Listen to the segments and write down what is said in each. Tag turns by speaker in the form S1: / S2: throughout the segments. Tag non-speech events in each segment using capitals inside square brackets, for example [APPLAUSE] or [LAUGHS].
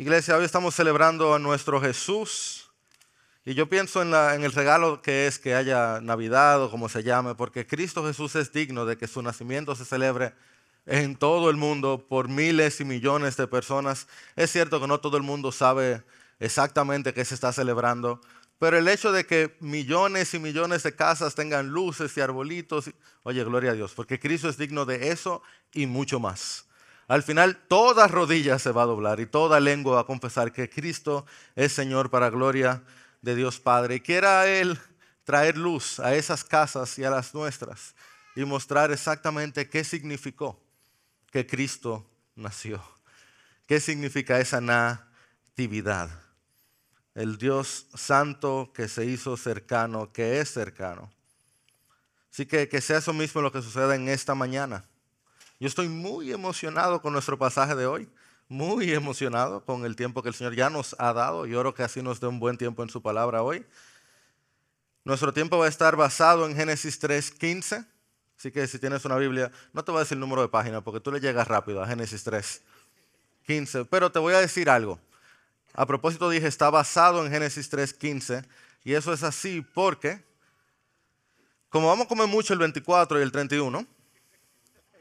S1: Iglesia, hoy estamos celebrando a nuestro Jesús y yo pienso en, el regalo que es que haya Navidad o como se llame, porque Cristo Jesús es digno de que su nacimiento se celebre en todo el mundo por miles y millones de personas. Es cierto que no todo el mundo sabe exactamente qué se está celebrando, pero el hecho de que millones y millones de casas tengan luces y arbolitos, oye, gloria a Dios, porque Cristo es digno de eso y mucho más. Al final, toda rodilla se va a doblar y toda lengua va a confesar que Cristo es Señor para gloria de Dios Padre. Y quiera Él traer luz a esas casas y a las nuestras y mostrar exactamente qué significó que Cristo nació. ¿Qué significa esa natividad? El Dios santo que se hizo cercano, que es cercano. Así que que sea eso mismo lo que suceda en esta mañana. Yo estoy muy emocionado con nuestro pasaje de hoy, muy emocionado con el tiempo que el Señor ya nos ha dado y oro que así nos dé un buen tiempo en su palabra hoy. Nuestro tiempo va a estar basado en Génesis 3.15, así que si tienes una Biblia, no te voy a decir el número de página porque tú le llegas rápido a Génesis 3.15, pero te voy a decir algo. A propósito dije, está basado en Génesis 3.15 y eso es así porque, como vamos a comer mucho el 24 y el 31,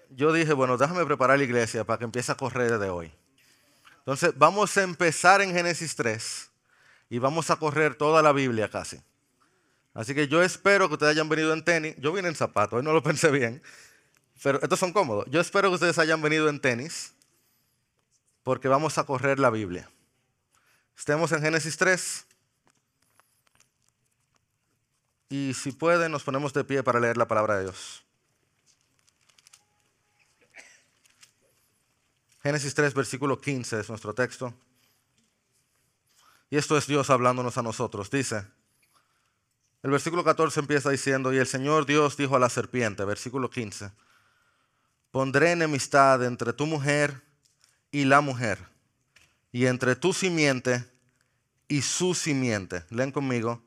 S1: yo dije, bueno, déjame preparar la iglesia para que empiece a correr desde hoy. Entonces, vamos a empezar en Génesis 3 y vamos a correr toda la Biblia casi. Así que yo espero que ustedes hayan venido en tenis. Yo vine en zapatos, hoy no lo [LAUGHS] pensé bien, pero estos son cómodos. Yo espero que ustedes hayan venido en tenis porque vamos a correr la Biblia. Estemos en Génesis 3. Y si pueden, nos ponemos de pie para leer la palabra de Dios. Génesis 3, versículo 15 es nuestro texto. Y esto es Dios hablándonos a nosotros. Dice, el versículo 14 empieza diciendo, y el Señor Dios dijo a la serpiente, versículo 15, pondré enemistad entre tu mujer y la mujer, y entre tu simiente y su simiente. Leen conmigo,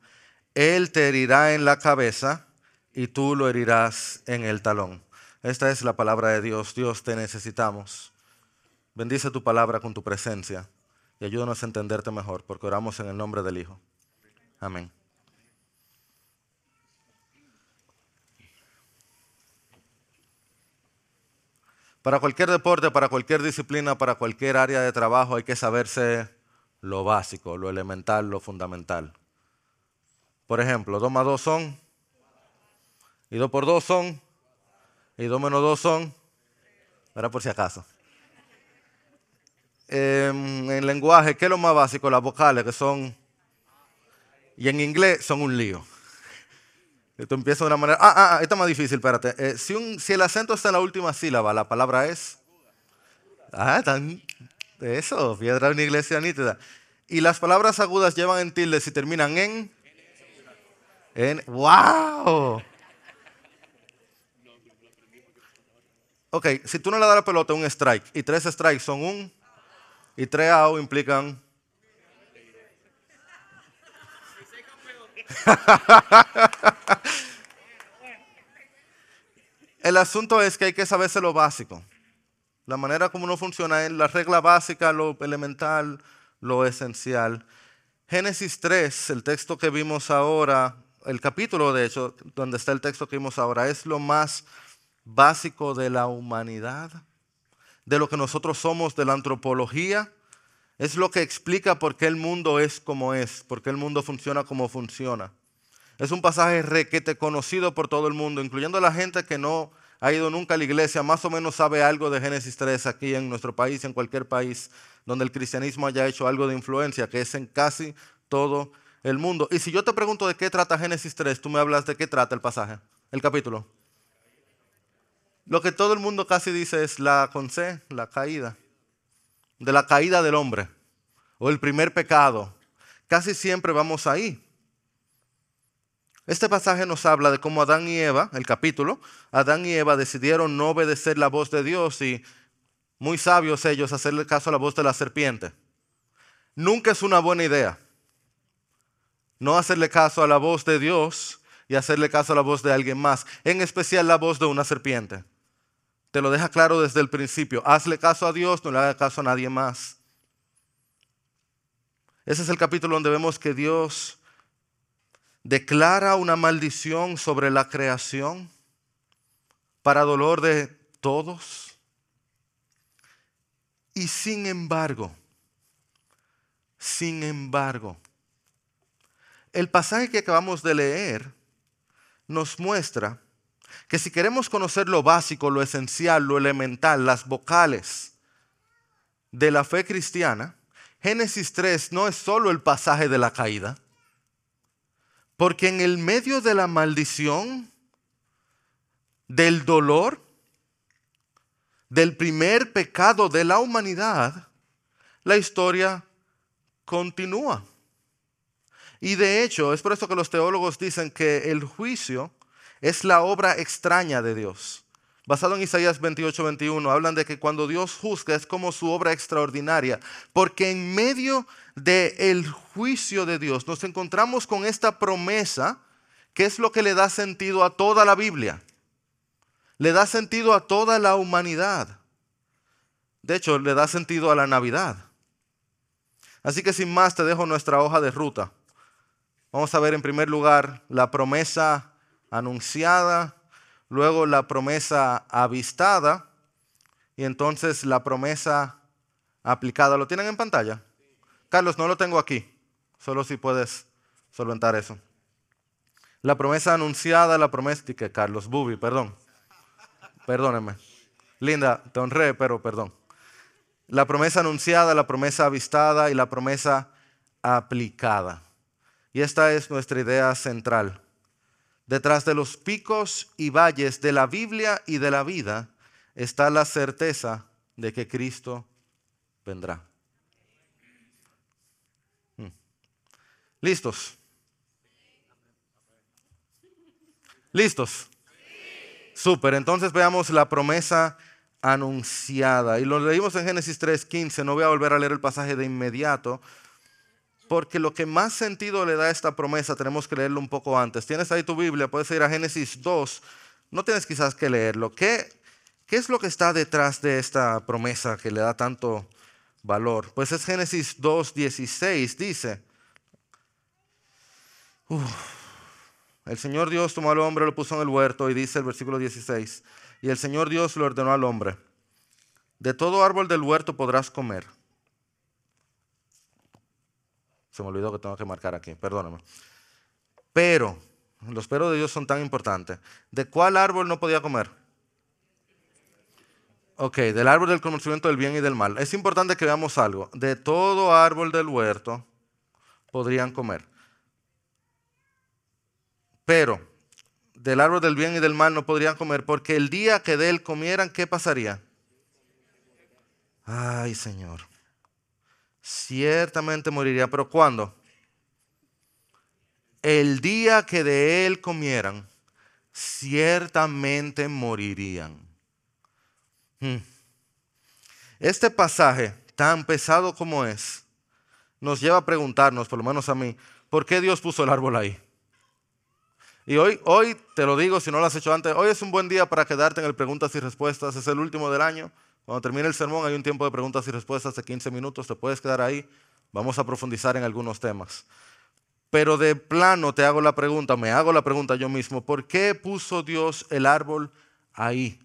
S1: él te herirá en la cabeza y tú lo herirás en el talón. Esta es la palabra de Dios. Dios, te necesitamos. Bendice tu palabra con tu presencia y ayúdanos a entenderte mejor, porque oramos en el nombre del Hijo. Amén. Para cualquier deporte, para cualquier disciplina, para cualquier área de trabajo hay que saberse lo básico, lo elemental, lo fundamental. Por ejemplo, 2 más 2 son, y 2 por 2 son, y 2 menos 2 son, era por si acaso. Em, en lenguaje, ¿qué es lo más básico? Las vocales, que son, y en inglés son un lío. Esto empieza de una manera, ah, ah, ah, esta es más difícil, espérate. Eh, si, un- si el acento está en la última sílaba, la palabra es, ah, tan, eso, piedra de una iglesia nítida. Y las palabras agudas llevan en tilde si terminan en, en, wow. Ok, si tú no le das la pelota un strike y tres strikes son un y tres out implican [LAUGHS] El asunto es que hay que saberse lo básico. La manera como uno funciona es la regla básica, lo elemental, lo esencial. Génesis 3, el texto que vimos ahora, el capítulo de hecho, donde está el texto que vimos ahora, es lo más básico de la humanidad, de lo que nosotros somos, de la antropología. Es lo que explica por qué el mundo es como es, por qué el mundo funciona como funciona. Es un pasaje requete conocido por todo el mundo, incluyendo la gente que no ha ido nunca a la iglesia, más o menos sabe algo de Génesis 3 aquí en nuestro país, en cualquier país donde el cristianismo haya hecho algo de influencia, que es en casi todo el mundo. Y si yo te pregunto de qué trata Génesis 3, tú me hablas de qué trata el pasaje, el capítulo. Lo que todo el mundo casi dice es la con C, la caída, de la caída del hombre o el primer pecado. Casi siempre vamos ahí. Este pasaje nos habla de cómo Adán y Eva, el capítulo, Adán y Eva decidieron no obedecer la voz de Dios y muy sabios ellos hacerle caso a la voz de la serpiente. Nunca es una buena idea no hacerle caso a la voz de Dios y hacerle caso a la voz de alguien más, en especial la voz de una serpiente. Te lo deja claro desde el principio. Hazle caso a Dios, no le hagas caso a nadie más. Ese es el capítulo donde vemos que Dios declara una maldición sobre la creación para dolor de todos. Y sin embargo, sin embargo, el pasaje que acabamos de leer nos muestra que si queremos conocer lo básico, lo esencial, lo elemental, las vocales de la fe cristiana, Génesis 3 no es solo el pasaje de la caída, porque en el medio de la maldición, del dolor, del primer pecado de la humanidad, la historia continúa. Y de hecho, es por eso que los teólogos dicen que el juicio es la obra extraña de Dios. Basado en Isaías 28, 21, hablan de que cuando Dios juzga es como su obra extraordinaria, porque en medio del juicio de Dios nos encontramos con esta promesa que es lo que le da sentido a toda la Biblia, le da sentido a toda la humanidad. De hecho, le da sentido a la Navidad. Así que sin más te dejo nuestra hoja de ruta. Vamos a ver en primer lugar la promesa anunciada, luego la promesa avistada y entonces la promesa aplicada. ¿Lo tienen en pantalla? Carlos, no lo tengo aquí, solo si puedes solventar eso. La promesa anunciada, la promesa que Carlos Bubi, perdón. Perdóneme. Linda, te honré, pero perdón. La promesa anunciada, la promesa avistada y la promesa aplicada. Y esta es nuestra idea central. Detrás de los picos y valles de la Biblia y de la vida está la certeza de que Cristo vendrá. Hmm. ¿Listos? ¿Listos? Súper, entonces veamos la promesa anunciada. Y lo leímos en Génesis 3:15, no voy a volver a leer el pasaje de inmediato, porque lo que más sentido le da esta promesa tenemos que leerlo un poco antes. Tienes ahí tu Biblia, puedes ir a Génesis 2, no tienes quizás que leerlo. ¿Qué, qué es lo que está detrás de esta promesa que le da tanto valor? Pues es Génesis 2:16, dice, el Señor Dios tomó al hombre, lo puso en el huerto y dice el versículo 16, y el Señor Dios le ordenó al hombre, de todo árbol del huerto podrás comer se me olvidó que tengo que marcar aquí, perdóname. Pero, los peros de Dios son tan importantes. ¿De cuál árbol no podía comer? Ok, del árbol del conocimiento del bien y del mal. Es importante que veamos algo. De todo árbol del huerto podrían comer. Pero del árbol del bien y del mal no podrían comer porque el día que de él comieran, ¿qué pasaría? Ay, Señor ciertamente moriría. ¿Pero cuándo? El día que de él comieran, ciertamente morirían. Hmm. Este pasaje, tan pesado como es, nos lleva a preguntarnos, por lo menos a mí, ¿por qué Dios puso el árbol ahí? Y hoy, hoy te lo digo, si no lo has hecho antes, hoy es un buen día para quedarte en el preguntas y respuestas, es el último del año. Cuando termine el sermón hay un tiempo de preguntas y respuestas de 15 minutos, te puedes quedar ahí, vamos a profundizar en algunos temas. Pero de plano te hago la pregunta, me hago la pregunta yo mismo, ¿por qué puso Dios el árbol ahí?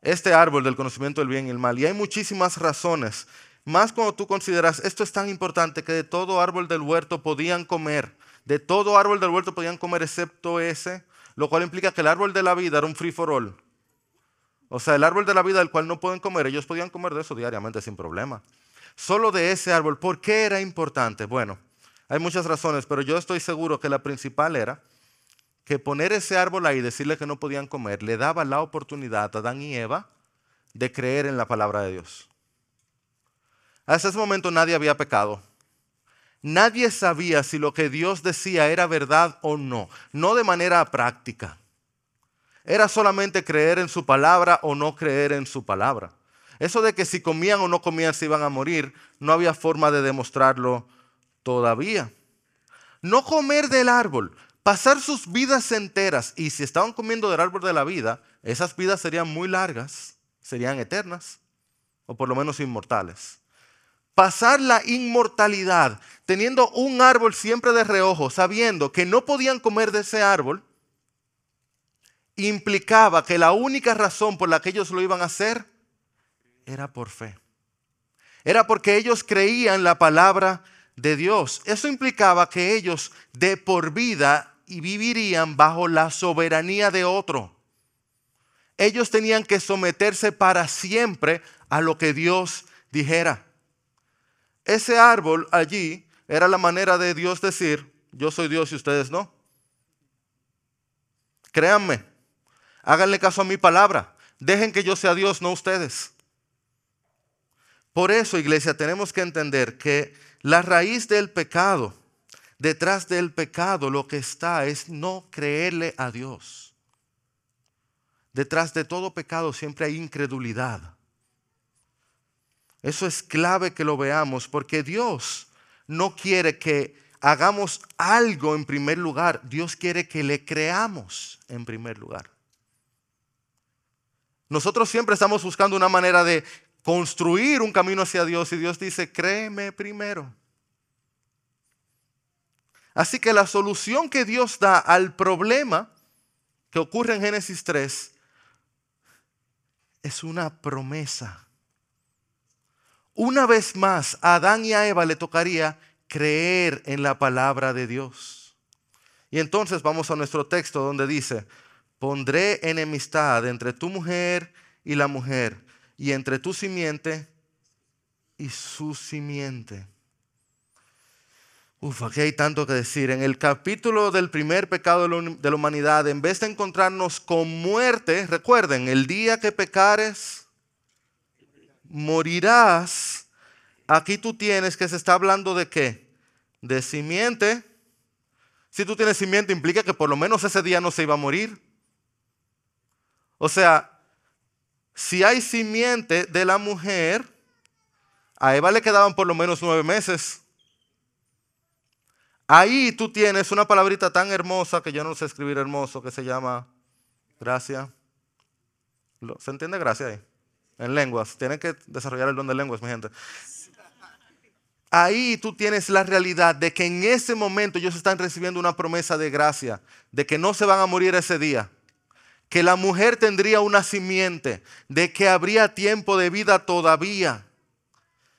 S1: Este árbol del conocimiento del bien y el mal. Y hay muchísimas razones. Más cuando tú consideras, esto es tan importante que de todo árbol del huerto podían comer. De todo árbol del huerto podían comer excepto ese, lo cual implica que el árbol de la vida era un free for all. O sea, el árbol de la vida del cual no pueden comer, ellos podían comer de eso diariamente sin problema. Solo de ese árbol. ¿Por qué era importante? Bueno, hay muchas razones, pero yo estoy seguro que la principal era que poner ese árbol ahí y decirle que no podían comer le daba la oportunidad a Adán y Eva de creer en la palabra de Dios. Hasta ese momento nadie había pecado. Nadie sabía si lo que Dios decía era verdad o no, no de manera práctica. Era solamente creer en su palabra o no creer en su palabra. Eso de que si comían o no comían se iban a morir, no había forma de demostrarlo todavía. No comer del árbol, pasar sus vidas enteras, y si estaban comiendo del árbol de la vida, esas vidas serían muy largas, serían eternas, o por lo menos inmortales. pasar la inmortalidad teniendo un árbol siempre de reojo, sabiendo que no podían comer de ese árbol, implicaba que la única razón por la que ellos lo iban a hacer era por fe. Era porque ellos creían la palabra de Dios. Eso implicaba que ellos de por vida y vivirían bajo la soberanía de otro. Ellos tenían que someterse para siempre a lo que Dios dijera. Ese árbol allí era la manera de Dios decir, yo soy Dios y ustedes no. Créanme, háganle caso a mi palabra. Dejen que yo sea Dios, no ustedes. Por eso, iglesia, tenemos que entender que la raíz del pecado, detrás del pecado, lo que está es no creerle a Dios. Detrás de todo pecado siempre hay incredulidad. Eso es clave que lo veamos porque Dios no quiere que hagamos algo en primer lugar. Dios quiere que le creamos en primer lugar. Nosotros siempre estamos buscando una manera de construir un camino hacia Dios y Dios dice, créeme primero. Así que la solución que Dios da al problema que ocurre en Génesis 3 es una promesa. Una vez más, a Adán y a Eva le tocaría creer en la palabra de Dios. Y entonces vamos a nuestro texto donde dice, pondré enemistad entre tu mujer y la mujer y entre tu simiente y su simiente. Uf, aquí hay tanto que decir. En el capítulo del primer pecado de la humanidad, en vez de encontrarnos con muerte, recuerden, el día que pecares, morirás. Aquí tú tienes que se está hablando de qué? De simiente. Si tú tienes simiente implica que por lo menos ese día no se iba a morir. O sea, si hay simiente de la mujer, a Eva le quedaban por lo menos nueve meses. Ahí tú tienes una palabrita tan hermosa que yo no sé escribir hermoso, que se llama gracia. ¿Se entiende gracia ahí? En lenguas. Tienen que desarrollar el don de lenguas, mi gente. Ahí tú tienes la realidad de que en ese momento ellos están recibiendo una promesa de gracia, de que no se van a morir ese día que la mujer tendría una simiente, de que habría tiempo de vida todavía.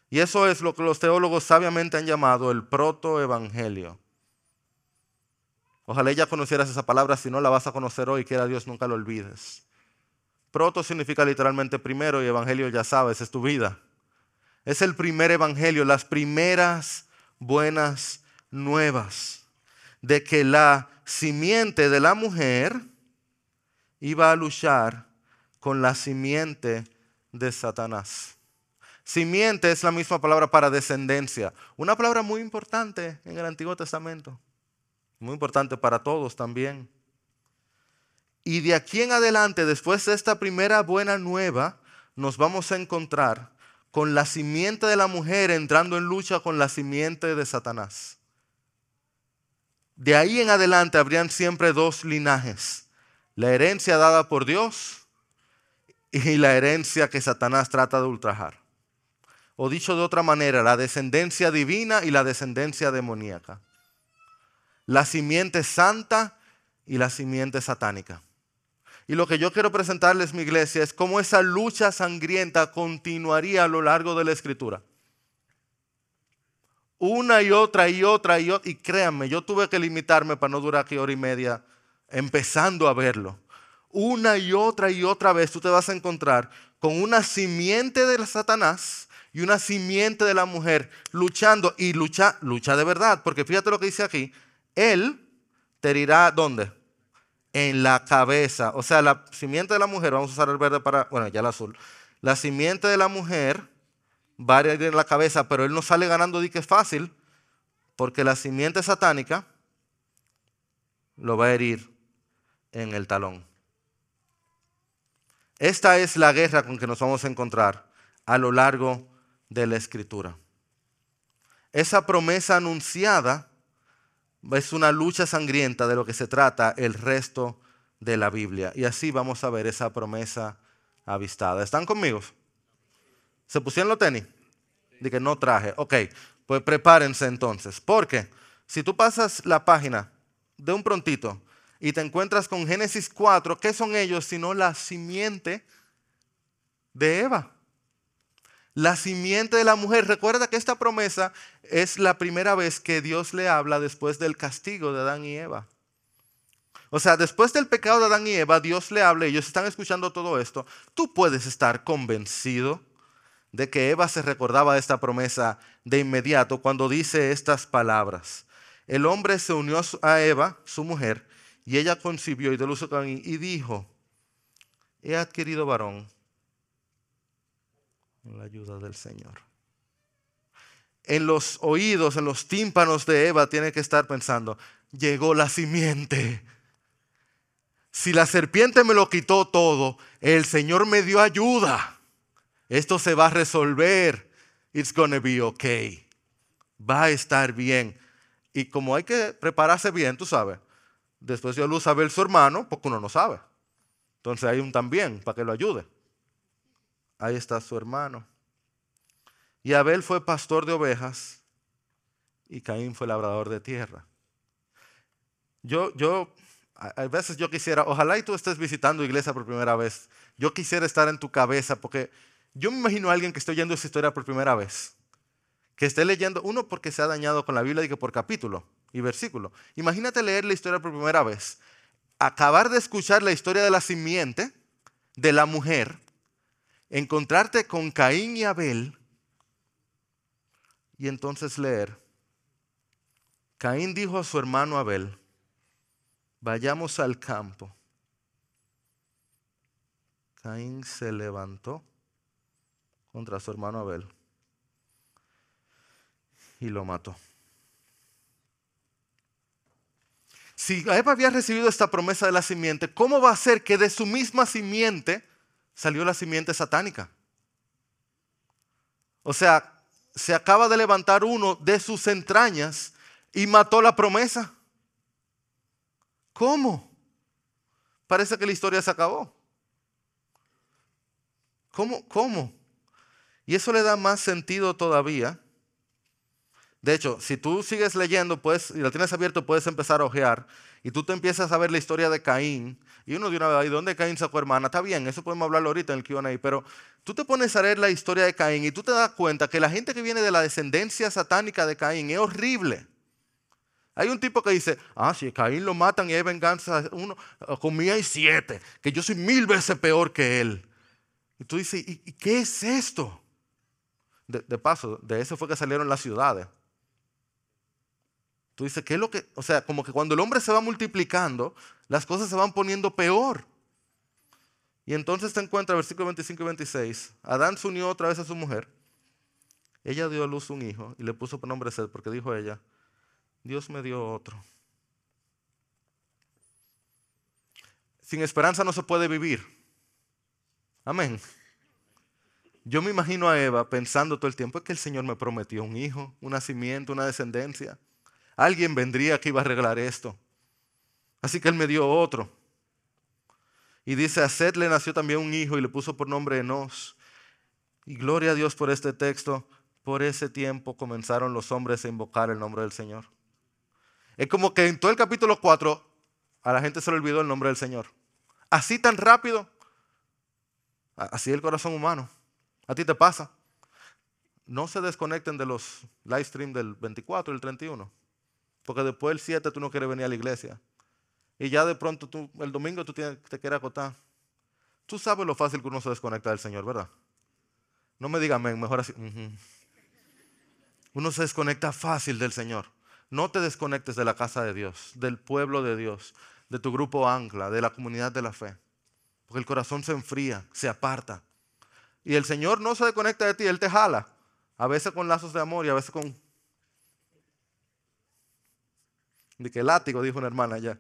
S1: Y eso es lo que los teólogos sabiamente han llamado el protoevangelio. Ojalá ella conocieras esa palabra, si no la vas a conocer hoy, quiera Dios nunca lo olvides. Proto significa literalmente primero y evangelio ya sabes, es tu vida. Es el primer evangelio, las primeras buenas nuevas de que la simiente de la mujer iba a luchar con la simiente de Satanás. Simiente es la misma palabra para descendencia, una palabra muy importante en el Antiguo Testamento, muy importante para todos también. Y de aquí en adelante, después de esta primera buena nueva, nos vamos a encontrar con la simiente de la mujer entrando en lucha con la simiente de Satanás. De ahí en adelante habrían siempre dos linajes la herencia dada por Dios y la herencia que Satanás trata de ultrajar. O dicho de otra manera, la descendencia divina y la descendencia demoníaca. La simiente santa y la simiente satánica. Y lo que yo quiero presentarles, mi iglesia, es cómo esa lucha sangrienta continuaría a lo largo de la escritura. Una y otra y otra y otra. Y créanme, yo tuve que limitarme para no durar aquí hora y media empezando a verlo. Una y otra y otra vez tú te vas a encontrar con una simiente de Satanás y una simiente de la mujer luchando y lucha, lucha de verdad, porque fíjate lo que dice aquí, él te herirá ¿dónde? En la cabeza. O sea, la simiente de la mujer, vamos a usar el verde para, bueno, ya el azul. La simiente de la mujer va a herir en la cabeza, pero él no sale ganando di que es fácil, porque la simiente satánica lo va a herir en el talón. Esta es la guerra con que nos vamos a encontrar a lo largo de la escritura. Esa promesa anunciada es una lucha sangrienta de lo que se trata el resto de la Biblia. Y así vamos a ver esa promesa avistada. ¿Están conmigo? ¿Se pusieron los tenis? De que no traje. Ok, pues prepárense entonces. Porque si tú pasas la página de un prontito y te encuentras con Génesis 4, ¿qué son ellos sino la simiente de Eva? La simiente de la mujer. Recuerda que esta promesa es la primera vez que Dios le habla después del castigo de Adán y Eva. O sea, después del pecado de Adán y Eva, Dios le habla ellos están escuchando todo esto. Tú puedes estar convencido de que Eva se recordaba de esta promesa de inmediato cuando dice estas palabras. El hombre se unió a Eva, su mujer, y ella concibió y luz a y dijo, he adquirido varón con la ayuda del Señor. En los oídos, en los tímpanos de Eva tiene que estar pensando, llegó la simiente. Si la serpiente me lo quitó todo, el Señor me dio ayuda. Esto se va a resolver. It's gonna be okay. Va a estar bien. Y como hay que prepararse bien, tú sabes, después dio luz a ver su hermano, porque uno no sabe. Entonces hay un también para que lo ayude. Ahí está su hermano. Y Abel fue pastor de ovejas y Caín fue labrador de tierra. Yo, yo, a veces yo quisiera, ojalá y tú estés visitando iglesia por primera vez. Yo quisiera estar en tu cabeza porque yo me imagino a alguien que esté oyendo esa historia por primera vez. Que esté leyendo, uno porque se ha dañado con la Biblia y que por capítulo y versículo. Imagínate leer la historia por primera vez. Acabar de escuchar la historia de la simiente, de la mujer, encontrarte con Caín y Abel y entonces leer. Caín dijo a su hermano Abel, vayamos al campo. Caín se levantó contra su hermano Abel y lo mató. Si Eva había recibido esta promesa de la simiente, ¿cómo va a ser que de su misma simiente salió la simiente satánica. O sea, se acaba de levantar uno de sus entrañas y mató la promesa. ¿Cómo? Parece que la historia se acabó. ¿Cómo? ¿Cómo? Y eso le da más sentido todavía. De hecho, si tú sigues leyendo, pues, y lo tienes abierto, puedes empezar a ojear. Y tú te empiezas a ver la historia de Caín y uno de una vez, ¿y dónde Caín sacó hermana? Está bien, eso podemos hablarlo ahorita en el QA, pero tú te pones a leer la historia de Caín y tú te das cuenta que la gente que viene de la descendencia satánica de Caín es horrible. Hay un tipo que dice, ah, si Caín lo matan y hay venganza, uno, conmigo hay siete, que yo soy mil veces peor que él. Y tú dices, ¿y, qué es esto? De paso, de eso fue que salieron las ciudades. Tú dices, ¿qué es lo que? O sea, como que cuando el hombre se va multiplicando, las cosas se van poniendo peor. Y entonces te encuentra, versículo 25 y 26, Adán se unió otra vez a su mujer. Ella dio a luz un hijo y le puso por nombre Sed, porque dijo ella, Dios me dio otro. Sin esperanza no se puede vivir. Amén. Yo me imagino a Eva pensando todo el tiempo, es que el Señor me prometió un hijo, un nacimiento, una descendencia. Alguien vendría que iba a arreglar esto. Así que él me dio otro. Y dice, a Seth le nació también un hijo y le puso por nombre Enos. Y gloria a Dios por este texto. Por ese tiempo comenzaron los hombres a invocar el nombre del Señor. Es como que en todo el capítulo 4 a la gente se le olvidó el nombre del Señor. Así tan rápido. Así el corazón humano. A ti te pasa. No se desconecten de los live stream del 24 y el 31. Porque después del 7 tú no quieres venir a la iglesia. Y ya de pronto tú, el domingo tú te quieres acotar. Tú sabes lo fácil que uno se desconecta del Señor, ¿verdad? No me diga amén, mejor así. Uno se desconecta fácil del Señor. No te desconectes de la casa de Dios, del pueblo de Dios, de tu grupo ancla, de la comunidad de la fe. Porque el corazón se enfría, se aparta. Y el Señor no se desconecta de ti, Él te jala. A veces con lazos de amor y a veces con... De que látigo, dijo una hermana allá.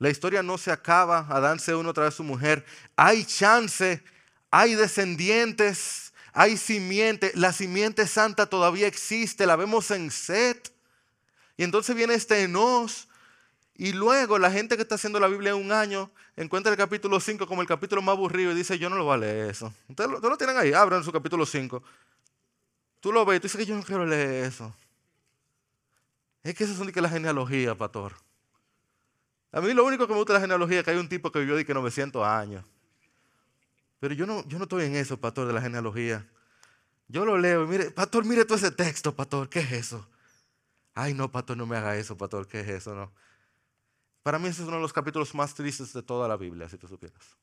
S1: La historia no se acaba, Adán se une otra vez a su mujer. Hay chance, hay descendientes, hay simiente. La simiente santa todavía existe, la vemos en Set. Y entonces viene este Enos Y luego la gente que está haciendo la Biblia un año encuentra el capítulo 5 como el capítulo más aburrido y dice, yo no lo voy a leer eso. Ustedes lo, lo tienen ahí, abran su capítulo 5. Tú lo ves y tú dices que yo no quiero leer eso. Es que eso son de la genealogía, pastor. A mí lo único que me gusta de la genealogía es que hay un tipo que vivió de que 900 años. Pero yo no, yo no estoy en eso, pastor, de la genealogía. Yo lo leo y mire, pastor, mire todo ese texto, pastor, ¿qué es eso? Ay, no, pastor, no me haga eso, pastor, ¿qué es eso? No. Para mí ese es uno de los capítulos más tristes de toda la Biblia, si tú supieras.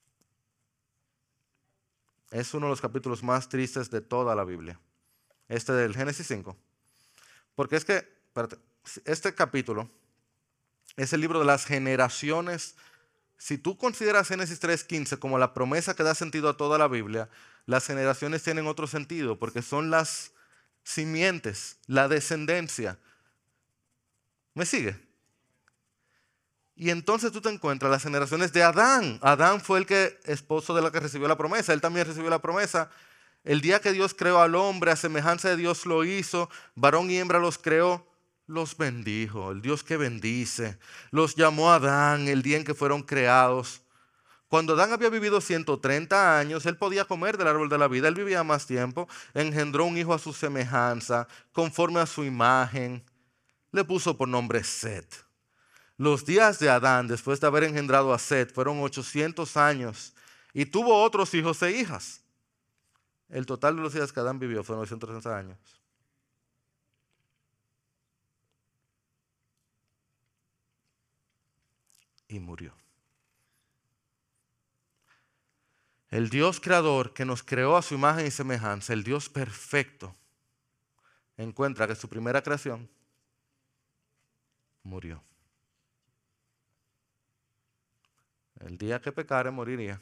S1: Es uno de los capítulos más tristes de toda la Biblia. Este del Génesis 5. Porque es que, espérate, este capítulo es el libro de las generaciones. Si tú consideras Génesis 3.15 como la promesa que da sentido a toda la Biblia, las generaciones tienen otro sentido porque son las simientes, la descendencia. ¿Me sigue? Y entonces tú te encuentras las generaciones de Adán. Adán fue el que esposo de la que recibió la promesa. Él también recibió la promesa. El día que Dios creó al hombre, a semejanza de Dios lo hizo, varón y hembra los creó, los bendijo, el Dios que bendice. Los llamó Adán el día en que fueron creados. Cuando Adán había vivido 130 años, él podía comer del árbol de la vida, él vivía más tiempo, engendró un hijo a su semejanza, conforme a su imagen, le puso por nombre Set. Los días de Adán, después de haber engendrado a Set, fueron 800 años y tuvo otros hijos e hijas. El total de los días que Adán vivió fueron 930 años. Y murió. El Dios creador que nos creó a su imagen y semejanza, el Dios perfecto, encuentra que su primera creación murió. El día que pecare moriría.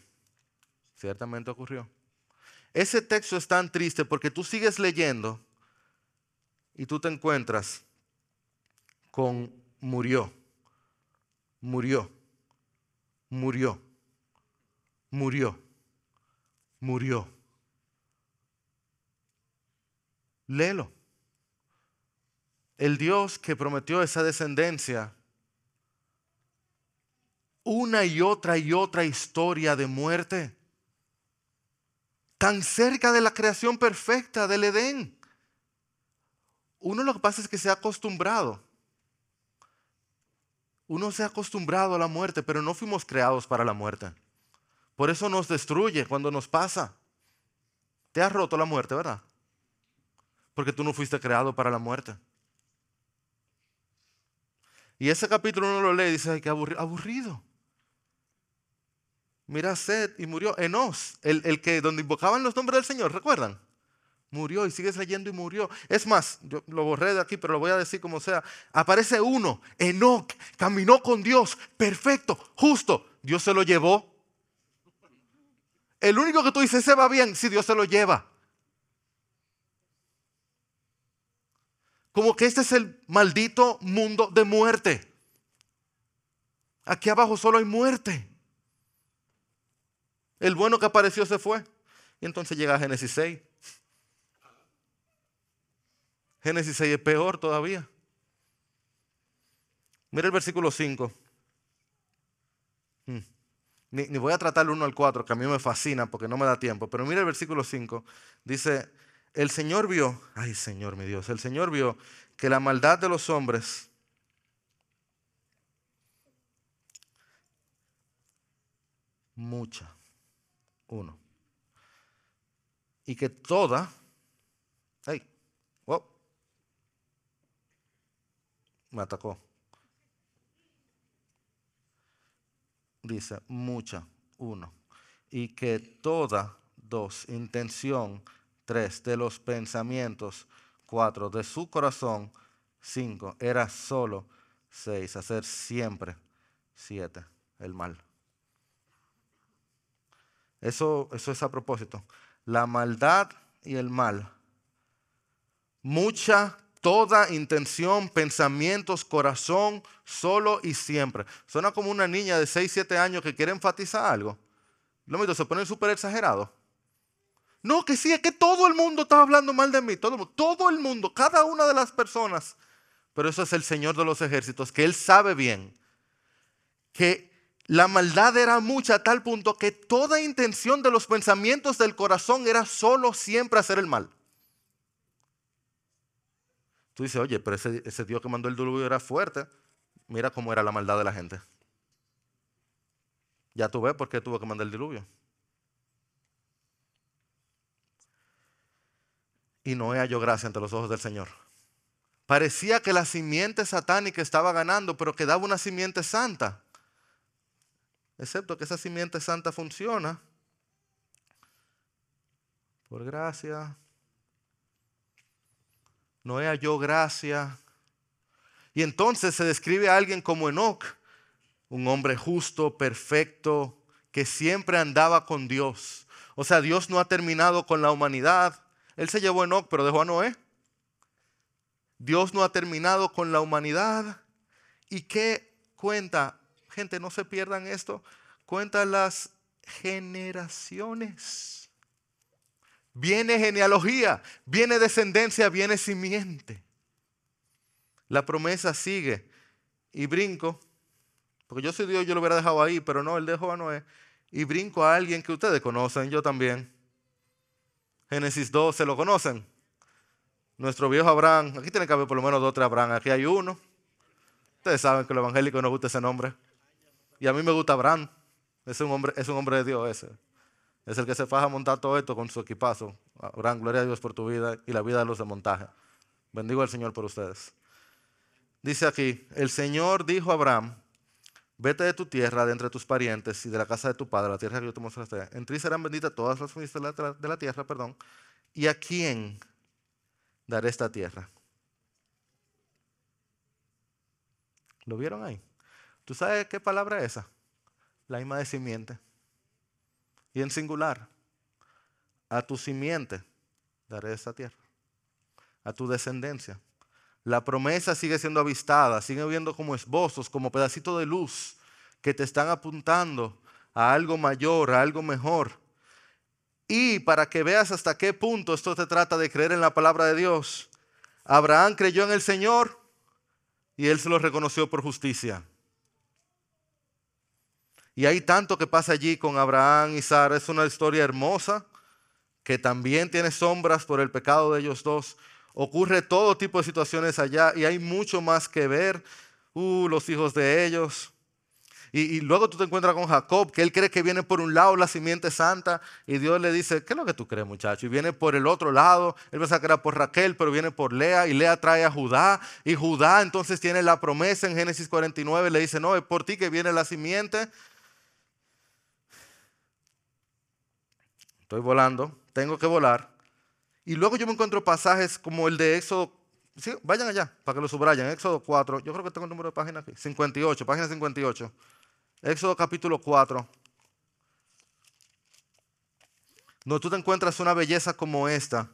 S1: Ciertamente ocurrió. Ese texto es tan triste porque tú sigues leyendo y tú te encuentras con murió, murió, murió, murió, murió. Léelo. El Dios que prometió esa descendencia una y otra y otra historia de muerte. Tan cerca de la creación perfecta del Edén. Uno lo que pasa es que se ha acostumbrado. Uno se ha acostumbrado a la muerte, pero no fuimos creados para la muerte. Por eso nos destruye cuando nos pasa. Te has roto la muerte, ¿verdad? Porque tú no fuiste creado para la muerte. Y ese capítulo uno lo lee y dice, ay, qué aburrido. Mira Seth y murió. Enos, el, el, que donde invocaban los nombres del Señor, ¿recuerdan? Murió y sigues leyendo y murió. Es más, yo lo borré de aquí, pero lo voy a decir como sea. Aparece uno, Enoch, caminó con Dios, perfecto, justo. Dios se lo llevó. El único que tú dices se va bien si Dios se lo lleva. Como que este es el maldito mundo de muerte. Aquí abajo solo hay muerte. El bueno que apareció se fue. Y entonces llega Génesis 6. Génesis 6 es peor todavía. Mira el versículo 5. Hmm. Ni, ni, voy a tratar el 1 al 4, que a mí me fascina porque no me da tiempo. Pero mira el versículo 5. Dice, el Señor vio, ay Señor mi Dios, el Señor vio que la maldad de los hombres mucha uno. Y que toda, hey, me atacó. Dice, mucha, uno. Y que toda, dos, intención, tres, de los pensamientos, cuatro, de su corazón, cinco, era solo seis, hacer siempre siete, el mal. Eso, eso es a propósito. La maldad y el mal. Mucha, toda intención, pensamientos, corazón, solo y siempre. Suena como una niña de 6, 7 años que quiere enfatizar algo. Lo se pone súper exagerado. No, que sí, es que todo el mundo está hablando mal de mí. Todo, todo el mundo, cada una de las personas. Pero eso es el Señor de los ejércitos, que Él sabe bien que la maldad era mucha a tal punto que toda intención de los pensamientos del corazón era solo siempre hacer el mal. Tú dices, oye, pero ese, ese Dios que mandó el diluvio era fuerte. Mira cómo era la maldad de la gente. Ya tú ves por qué tuvo que mandar el diluvio. Y Noé halló gracia ante los ojos del Señor. Parecía que la simiente satánica estaba ganando, pero quedaba una simiente santa. Excepto que esa simiente santa funciona por gracia. Noé halló gracia. Y entonces se describe a alguien como Enoch, un hombre justo, perfecto, que siempre andaba con Dios. O sea, Dios no ha terminado con la humanidad. Él se llevó a Enoch, pero dejó a Noé. Dios no ha terminado con la humanidad. ¿Y qué cuenta? Gente, no se pierdan esto. Cuenta las generaciones. Viene genealogía, viene descendencia, viene simiente. La promesa sigue. Y brinco, porque yo soy Dios, yo lo hubiera dejado ahí, pero no, él dejó a Noé. Y brinco a alguien que ustedes conocen, yo también. Génesis 2, ¿se lo conocen? Nuestro viejo Abraham, aquí tiene que haber por lo menos dos o Abraham, aquí hay uno. Ustedes saben que los evangélicos nos gusta ese nombre. Y a mí me gusta Abraham. Es un hombre, es un hombre de Dios ese. Es el que se faja a montar todo esto con su equipazo. Abraham, gloria a Dios por tu vida y la vida de los de montaje. Bendigo al Señor por ustedes. Dice aquí, el Señor dijo a Abraham, vete de tu tierra, de entre tus parientes y de la casa de tu padre, la tierra que yo te mostré. En ti serán benditas todas las familias de la, tierra, perdón. ¿Y a quién daré esta tierra? ¿Lo vieron ahí? ¿Tú sabes qué palabra es esa? La misma de simiente y en singular, a tu simiente daré esta tierra, a tu descendencia. La promesa sigue siendo avistada, sigue viendo como esbozos, como pedacitos de luz que te están apuntando a algo mayor, a algo mejor. Y para que veas hasta qué punto esto te trata de creer en la palabra de Dios, Abraham creyó en el Señor y él se lo reconoció por justicia. Y hay tanto que pasa allí con Abraham y Sara. Es una historia hermosa que también tiene sombras por el pecado de ellos dos. Ocurre todo tipo de situaciones allá y hay mucho más que ver. Uh, los hijos de ellos. Y, luego tú te encuentras con Jacob, que él cree que viene por un lado la simiente santa, y Dios le dice, ¿qué es lo que tú crees, muchacho? Y viene por el otro lado, él piensa que era por Raquel, pero viene por Lea, y Lea trae a Judá, y Judá entonces tiene la promesa en Génesis 49, le dice, no, es por ti que viene la simiente, estoy volando, tengo que volar. Y luego yo me encuentro pasajes como el de Éxodo, vayan allá para que lo subrayen, Éxodo 4, yo creo que tengo el número de página aquí, 58, página 58. Éxodo capítulo 4. Donde tú te encuentras una belleza como esta.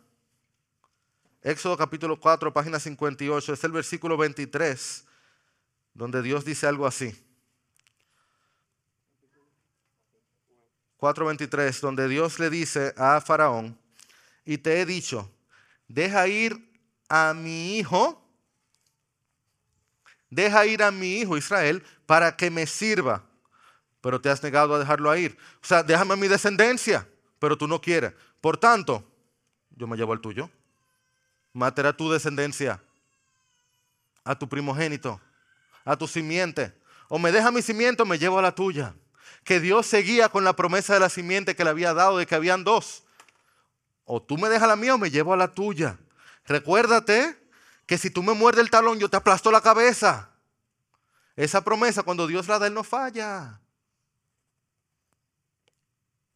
S1: Éxodo capítulo 4, página 58, es el versículo 23, donde Dios dice algo así. 4:23, donde Dios le dice a Faraón, y te he dicho, deja ir a mi hijo, deja ir a mi hijo Israel para que me sirva, pero te has negado a dejarlo ir. O sea, déjame mi descendencia, pero tú no quieres. Por tanto, yo me llevo al tuyo. Mataré a tu descendencia, a tu primogénito, a tu simiente. O me deja mi simiente o me llevo a la tuya que Dios seguía con la promesa de la simiente que le había dado de que habían dos. O tú me dejas la mía o me llevo a la tuya. Recuérdate que si tú me muerdes el talón, yo te aplasto la cabeza. Esa promesa, cuando Dios la da, Él no falla.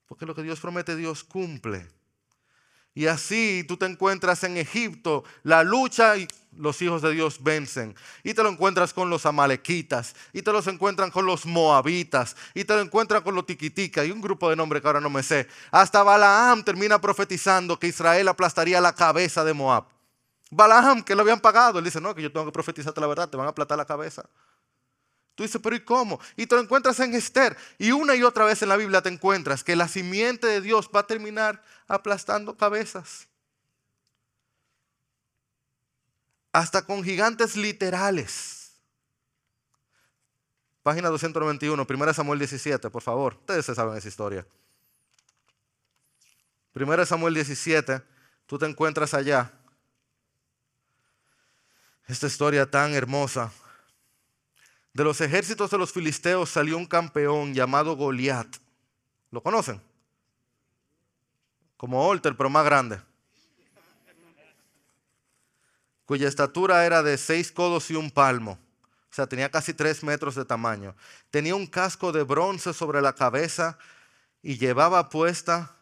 S1: Porque lo que Dios promete, Dios cumple. Y así tú te encuentras en Egipto, la lucha y los hijos de Dios vencen. Y te lo encuentras con los amalequitas, y te los encuentran con los moabitas, y te lo encuentran con los tiquitica, y un grupo de nombres que ahora no me sé. Hasta Balaam termina profetizando que Israel aplastaría la cabeza de Moab. Balaam, que lo habían pagado, él dice, no, que yo tengo que profetizarte la verdad, te van a aplastar la cabeza. Tú dices, pero ¿y cómo? Y te lo encuentras en Esther. Y una y otra vez en la Biblia te encuentras que la simiente de Dios va a terminar aplastando cabezas. Hasta con gigantes literales. página 291, 1 Samuel 17, por favor. Ustedes se saben esa historia. 1 Samuel 17, tú te encuentras allá. Esta historia tan hermosa. De los ejércitos de los filisteos salió un campeón llamado Goliat. ¿Lo conocen? Como Olter, pero más grande. Cuya estatura era de seis codos y un palmo. O sea, tenía casi tres metros de tamaño. Tenía un casco de bronce sobre la cabeza y llevaba puesta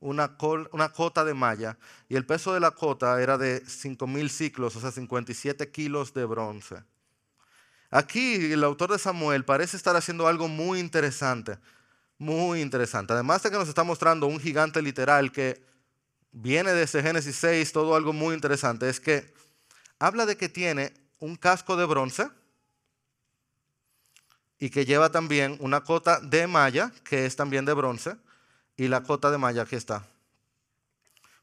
S1: una, una cota de malla. Y el peso de la cota era de cinco mil ciclos, o sea, 57 kilos de bronce. Aquí el autor de Samuel parece estar haciendo algo muy interesante, muy interesante. Además de que nos está mostrando un gigante literal que viene desde Génesis 6, todo algo muy interesante, es que habla de que tiene un casco de bronce y que lleva también una cota de malla, que es también de bronce, y la cota de malla aquí está.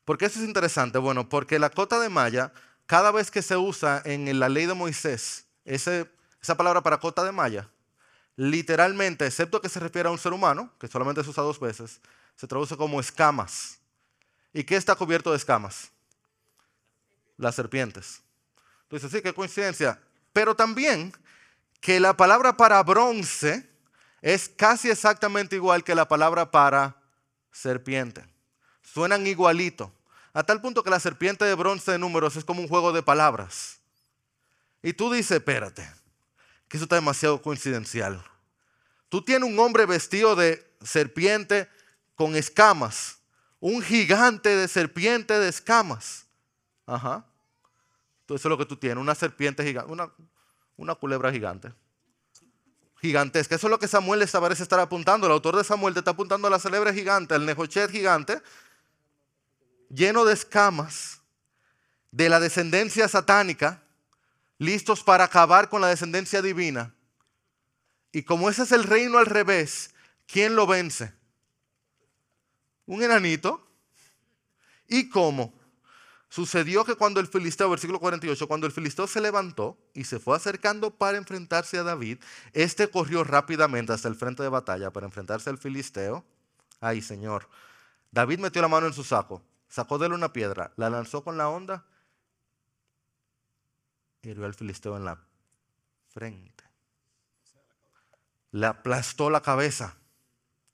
S1: ¿Por qué eso es interesante? Bueno, porque la cota de malla, cada vez que se usa en la ley de Moisés, ese esa palabra para cota de malla, literalmente, excepto que se refiere a un ser humano, que solamente se usa dos veces, se traduce como escamas. ¿Y qué está cubierto de escamas? Las serpientes. Entonces, sí, qué coincidencia. Pero también que la palabra para bronce es casi exactamente igual que la palabra para serpiente. Suenan igualito. A tal punto que la serpiente de bronce de números es como un juego de palabras. Y tú dices, espérate, que eso está demasiado coincidencial. Tú tienes un hombre vestido de serpiente con escamas, un gigante de serpiente de escamas. Ajá. Entonces eso es lo que tú tienes, una serpiente gigante, una, culebra gigante. Gigantesca. Eso es lo que Samuel les parece estar apuntando. El autor de Samuel te está apuntando a la celebre gigante, al Nehochet gigante, lleno de escamas, de la descendencia satánica, listos para acabar con la descendencia divina. Y como ese es el reino al revés, ¿quién lo vence? Un enanito. ¿Y cómo? Sucedió que cuando el filisteo, versículo 48, cuando el filisteo se levantó y se fue acercando para enfrentarse a David, este corrió rápidamente hasta el frente de batalla para enfrentarse al filisteo. Ay, Señor. David metió la mano en su saco, sacó de él una piedra, la lanzó con la onda hirió al filisteo en la frente. Le aplastó la cabeza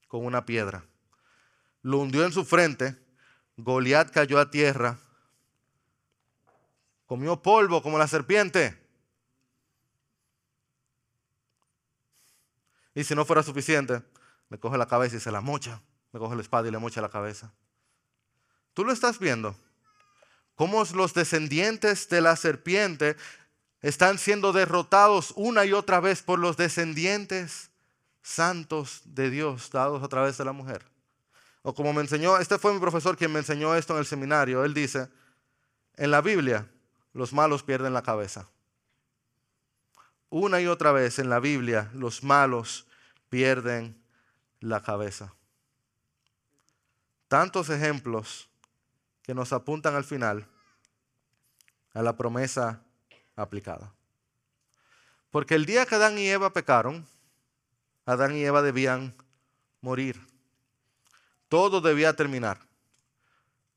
S1: con una piedra. Lo hundió en su frente. Goliat cayó a tierra. Comió polvo como la serpiente. Y si no fuera suficiente, le coge la cabeza y se la mocha. Le coge la espada y le mocha la cabeza. ¿Tú lo estás viendo? Cómo los descendientes de la serpiente están siendo derrotados una y otra vez por los descendientes santos de Dios dados a través de la mujer. O como me enseñó, este fue mi profesor quien me enseñó esto en el seminario, él dice, en la Biblia los malos pierden la cabeza. Una y otra vez en la Biblia los malos pierden la cabeza. Tantos ejemplos que nos apuntan al final a la promesa aplicada. Porque el día que Adán y Eva pecaron, Adán y Eva debían morir. Todo debía terminar.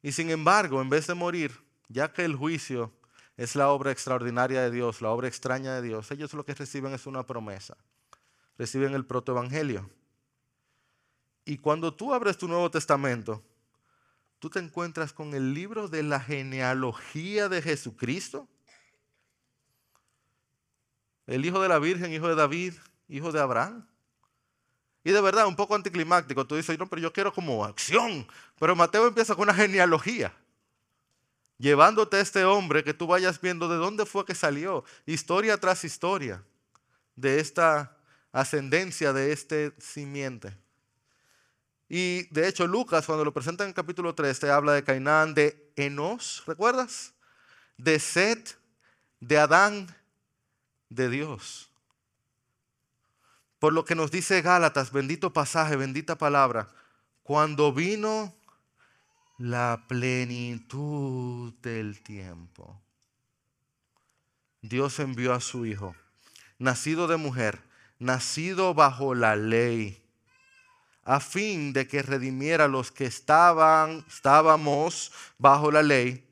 S1: Y sin embargo, en vez de morir, ya que el juicio es la obra extraordinaria de Dios, la obra extraña de Dios, ellos lo que reciben es una promesa. Reciben el protoevangelio. Y cuando tú abres tu Nuevo Testamento, tú te encuentras con el libro de la genealogía de Jesucristo. El hijo de la Virgen, hijo de David, hijo de Abraham. Y de verdad, un poco anticlimáctico. Tú dices, no, pero yo quiero como acción. Pero Mateo empieza con una genealogía. Llevándote a este hombre que tú vayas viendo de dónde fue que salió. Historia tras historia. De esta ascendencia, de este simiente. Y de hecho Lucas cuando lo presenta en el capítulo 3 te habla de Cainán, de Enos, ¿recuerdas? De Set, de Adán, de Dios. Por lo que nos dice Gálatas, bendito pasaje, bendita palabra, cuando vino la plenitud del tiempo, Dios envió a su Hijo, nacido de mujer, nacido bajo la ley, a fin de que redimiera los que estaban, estábamos bajo la ley,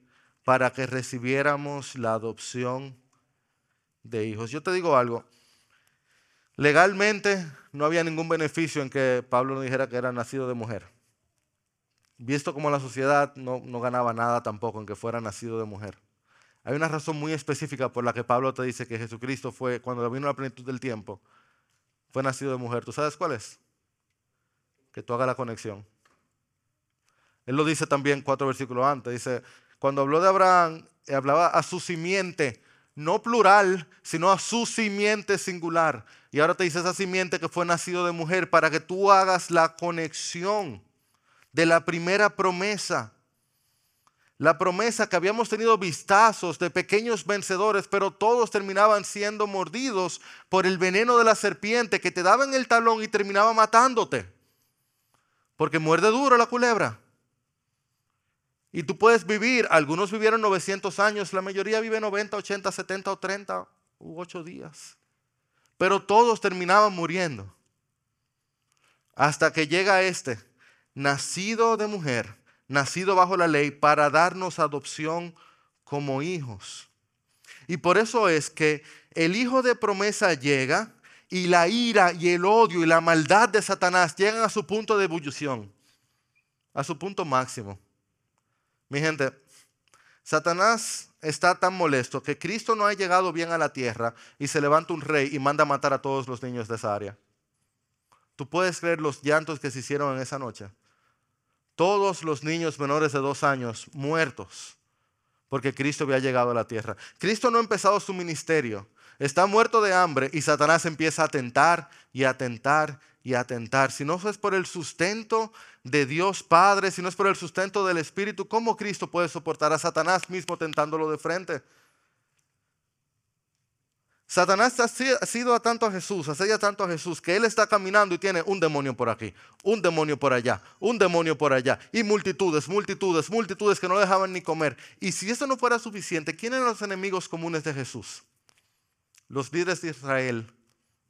S1: para que recibiéramos la adopción de hijos. Yo te digo algo, legalmente no había ningún beneficio en que Pablo no dijera que era nacido de mujer. Visto como la sociedad no, no ganaba nada tampoco en que fuera nacido de mujer. Hay una razón muy específica por la que Pablo te dice que Jesucristo fue, cuando vino la plenitud del tiempo, fue nacido de mujer. ¿Tú sabes cuál es? Que tú hagas la conexión. Él lo dice también cuatro versículos antes. Dice, cuando habló de Abraham, hablaba a su simiente, no plural, sino a su simiente singular. Y ahora te dice esa simiente que fue nacido de mujer para que tú hagas la conexión de la primera promesa la promesa que habíamos tenido vistazos de pequeños vencedores, pero todos terminaban siendo mordidos por el veneno de la serpiente que te daba en el talón y terminaba matándote. Porque muerde duro la culebra. Y tú puedes vivir, algunos vivieron 900 años, la mayoría vive 90, 80, 70 o 30 u 8 días. Pero todos terminaban muriendo. Hasta que llega este, nacido de mujer, nacido bajo la ley para darnos adopción como hijos. Y por eso es que el hijo de promesa llega y la ira y el odio y la maldad de Satanás llegan a su punto de ebullición, a su punto máximo. Mi gente, Satanás está tan molesto que Cristo no ha llegado bien a la tierra y se levanta un rey y manda a matar a todos los niños de esa área. ¿Tú puedes creer los llantos que se hicieron en esa noche? todos los niños menores de dos años muertos porque Cristo había llegado a la tierra. Cristo no ha empezado su ministerio, está muerto de hambre y Satanás empieza a tentar y a tentar y a tentar. Si no es por el sustento de Dios Padre, si no es por el sustento del Espíritu, ¿cómo Cristo puede soportar a Satanás mismo tentándolo de frente? Satanás ha sido a tanto a Jesús, a tanto a Jesús, que él está caminando y tiene un demonio por aquí, un demonio por allá, un demonio por allá, y multitudes, multitudes, multitudes que no dejaban ni comer. Y si eso no fuera suficiente, ¿quiénes eran los enemigos comunes de Jesús? Los líderes de Israel,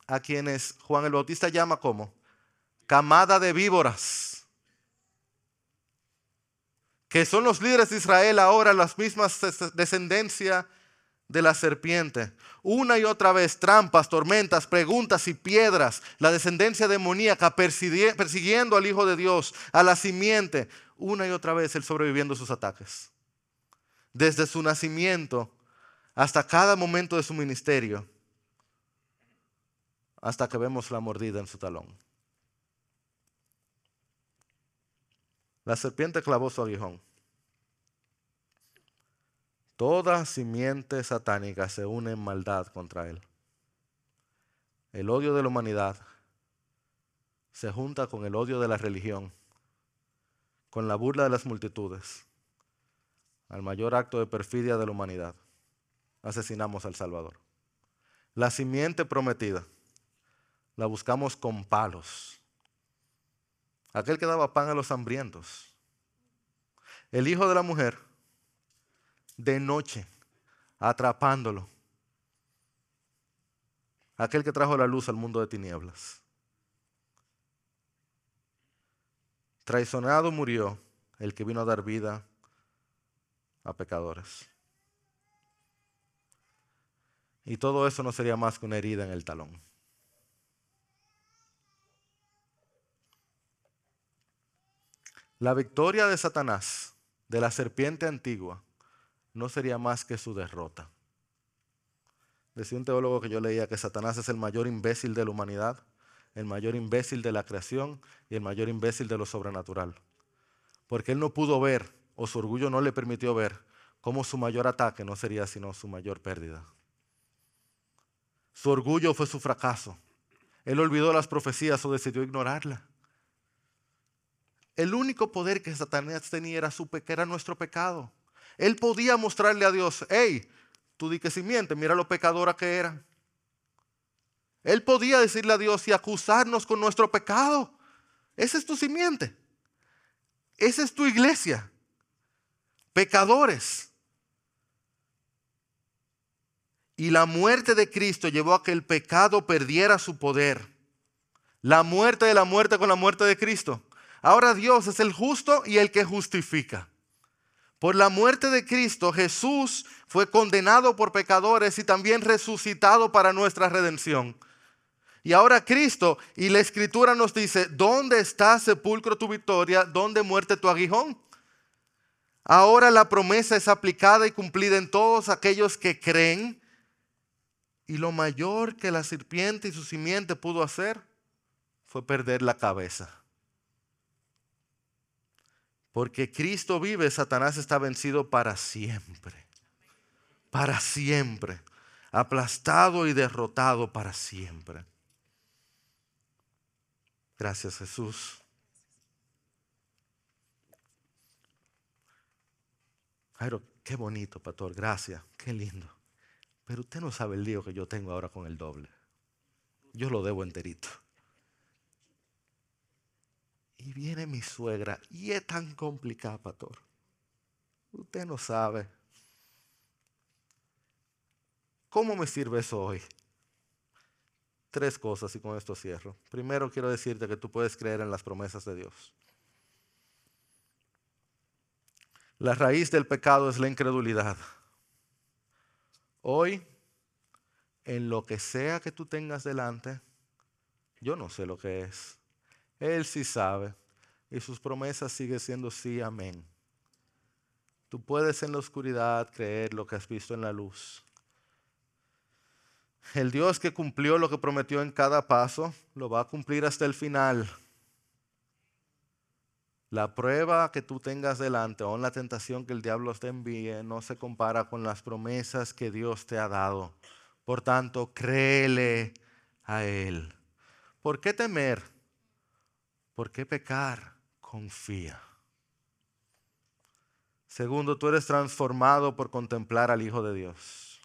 S1: a quienes Juan el Bautista llama como camada de víboras, que son los líderes de Israel ahora, las mismas descendencia de la serpiente. Una y otra vez trampas, tormentas, preguntas y piedras. La descendencia demoníaca persiguiendo al Hijo de Dios, a la simiente. Una y otra vez él sobreviviendo sus ataques. Desde su nacimiento hasta cada momento de su ministerio. Hasta que vemos la mordida en su talón. La serpiente clavó su aguijón. Toda simiente satánica se une en maldad contra él. El odio de la humanidad se junta con el odio de la religión, con la burla de las multitudes, al mayor acto de perfidia de la humanidad. Asesinamos al Salvador. La simiente prometida la buscamos con palos. Aquel que daba pan a los hambrientos. El hijo de la mujer de noche, atrapándolo. Aquel que trajo la luz al mundo de tinieblas. Traicionado murió el que vino a dar vida a pecadores. Y todo eso no sería más que una herida en el talón. La victoria de Satanás, de la serpiente antigua, no sería más que su derrota. Decía un teólogo que yo leía que Satanás es el mayor imbécil de la humanidad, el mayor imbécil de la creación y el mayor imbécil de lo sobrenatural. Porque él no pudo ver, o su orgullo no le permitió ver, cómo su mayor ataque no sería sino su mayor pérdida. Su orgullo fue su fracaso. Él olvidó las profecías o decidió ignorarla. El único poder que Satanás tenía era, su, era nuestro pecado. Él podía mostrarle a Dios, hey, tú di que simiente, mira lo pecadora que era. Él podía decirle a Dios y acusarnos con nuestro pecado. Esa es tu simiente. Esa es tu iglesia. Pecadores. Y la muerte de Cristo llevó a que el pecado perdiera su poder. La muerte de la muerte con la muerte de Cristo. Ahora Dios es el justo y el que justifica. Por la muerte de Cristo, Jesús fue condenado por pecadores y también resucitado para nuestra redención. Y ahora Cristo, y la escritura nos dice, ¿dónde está sepulcro tu victoria? ¿Dónde muerte tu aguijón? Ahora la promesa es aplicada y cumplida en todos aquellos que creen. Y lo mayor que la serpiente y su simiente pudo hacer fue perder la cabeza. Porque Cristo vive, Satanás está vencido para siempre. Para siempre. Aplastado y derrotado para siempre. Gracias Jesús. Qué bonito, pastor. Gracias. Qué lindo. Pero usted no sabe el lío que yo tengo ahora con el doble. Yo lo debo enterito. Y viene mi suegra y es tan complicada, pastor. Usted no sabe. ¿Cómo me sirve eso hoy? Tres cosas y con esto cierro. Primero quiero decirte que tú puedes creer en las promesas de Dios. La raíz del pecado es la incredulidad. Hoy, en lo que sea que tú tengas delante, yo no sé lo que es. Él sí sabe. Y sus promesas siguen siendo sí, amén. Tú puedes en la oscuridad creer lo que has visto en la luz. El Dios que cumplió lo que prometió en cada paso, lo va a cumplir hasta el final. La prueba que tú tengas delante o la tentación que el diablo te envíe no se compara con las promesas que Dios te ha dado. Por tanto, créele a Él. ¿Por qué temer? ¿Por qué pecar? Confía. Segundo, tú eres transformado por contemplar al Hijo de Dios.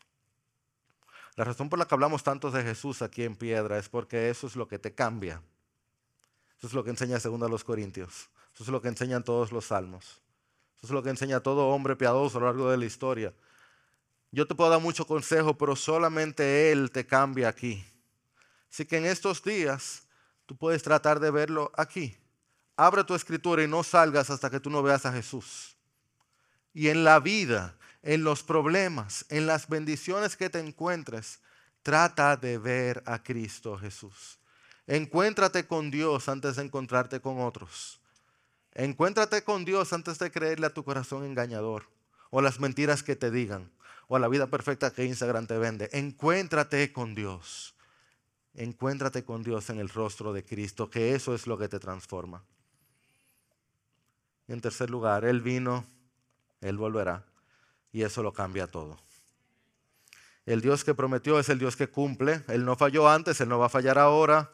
S1: La razón por la que hablamos tanto de Jesús aquí en piedra es porque eso es lo que te cambia. Eso es lo que enseña segundo a los Corintios. Eso es lo que enseñan todos los salmos. Eso es lo que enseña todo hombre piadoso a lo largo de la historia. Yo te puedo dar mucho consejo, pero solamente Él te cambia aquí. Así que en estos días Tú puedes tratar de verlo aquí. Abre tu escritura y no salgas hasta que tú no veas a Jesús. Y en la vida, en los problemas, en las bendiciones que te encuentres, trata de ver a Cristo Jesús. Encuéntrate con Dios antes de encontrarte con otros. Encuéntrate con Dios antes de creerle a tu corazón engañador o las mentiras que te digan o a la vida perfecta que Instagram te vende. Encuéntrate con Dios. Encuéntrate con Dios en el rostro de Cristo, que eso es lo que te transforma. En tercer lugar, Él vino, Él volverá, y eso lo cambia todo. El Dios que prometió es el Dios que cumple. Él no falló antes, Él no va a fallar ahora,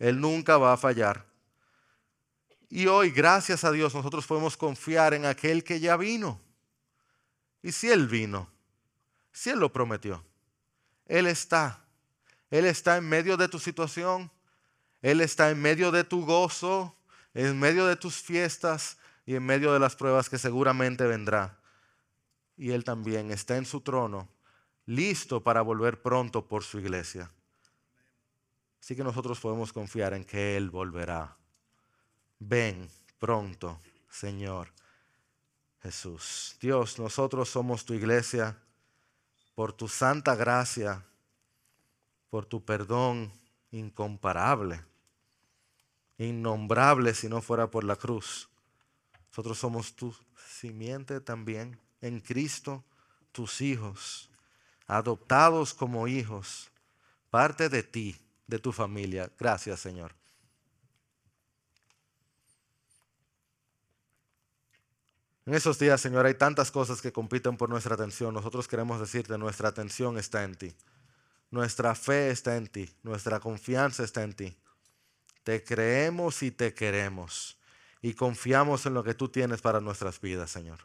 S1: Él nunca va a fallar. Y hoy, gracias a Dios, nosotros podemos confiar en aquel que ya vino. Y si Él vino, si Él lo prometió, Él está él está en medio de tu situación. Él está en medio de tu gozo, en medio de tus fiestas y en medio de las pruebas que seguramente vendrá. Y Él también está en su trono, listo para volver pronto por su iglesia. Así que nosotros podemos confiar en que Él volverá. Ven pronto, Señor Jesús. Dios, nosotros somos tu iglesia. Por tu santa gracia por tu perdón incomparable, innombrable si no fuera por la cruz. Nosotros somos tu simiente también en Cristo, tus hijos, adoptados como hijos, parte de ti, de tu familia. Gracias, Señor. En esos días, Señor, hay tantas cosas que compiten por nuestra atención. Nosotros queremos decirte, nuestra atención está en ti. Nuestra fe está en ti, nuestra confianza está en ti. Te creemos y te queremos y confiamos en lo que tú tienes para nuestras vidas, Señor.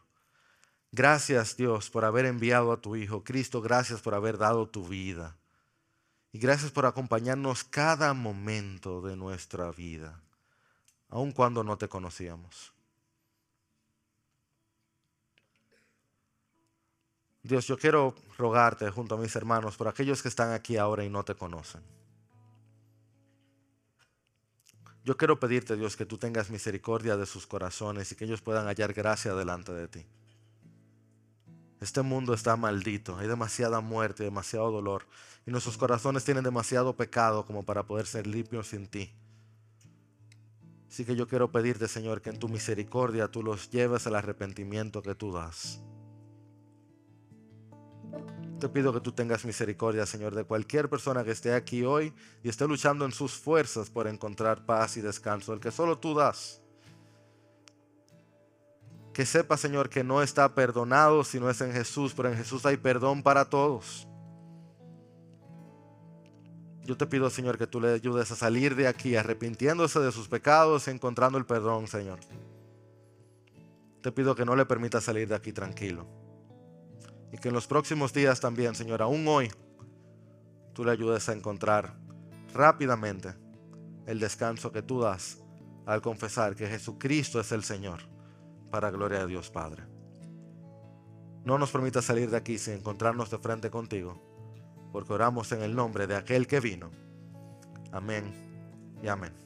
S1: Gracias Dios por haber enviado a tu Hijo. Cristo, gracias por haber dado tu vida. Y gracias por acompañarnos cada momento de nuestra vida, aun cuando no te conocíamos. Dios, yo quiero rogarte junto a mis hermanos por aquellos que están aquí ahora y no te conocen. Yo quiero pedirte, Dios, que tú tengas misericordia de sus corazones y que ellos puedan hallar gracia delante de ti. Este mundo está maldito, hay demasiada muerte, demasiado dolor y nuestros corazones tienen demasiado pecado como para poder ser limpios sin ti. Así que yo quiero pedirte, Señor, que en tu misericordia tú los lleves al arrepentimiento que tú das. Te pido que tú tengas misericordia, Señor, de cualquier persona que esté aquí hoy y esté luchando en sus fuerzas por encontrar paz y descanso, el que solo tú das. Que sepa, Señor, que no está perdonado si no es en Jesús, pero en Jesús hay perdón para todos. Yo te pido, Señor, que tú le ayudes a salir de aquí arrepintiéndose de sus pecados y encontrando el perdón, Señor. Te pido que no le permita salir de aquí tranquilo. Y que en los próximos días también, Señor, aún hoy, tú le ayudes a encontrar rápidamente el descanso que tú das al confesar que Jesucristo es el Señor, para gloria de Dios Padre. No nos permita salir de aquí sin encontrarnos de frente contigo, porque oramos en el nombre de aquel que vino. Amén y amén.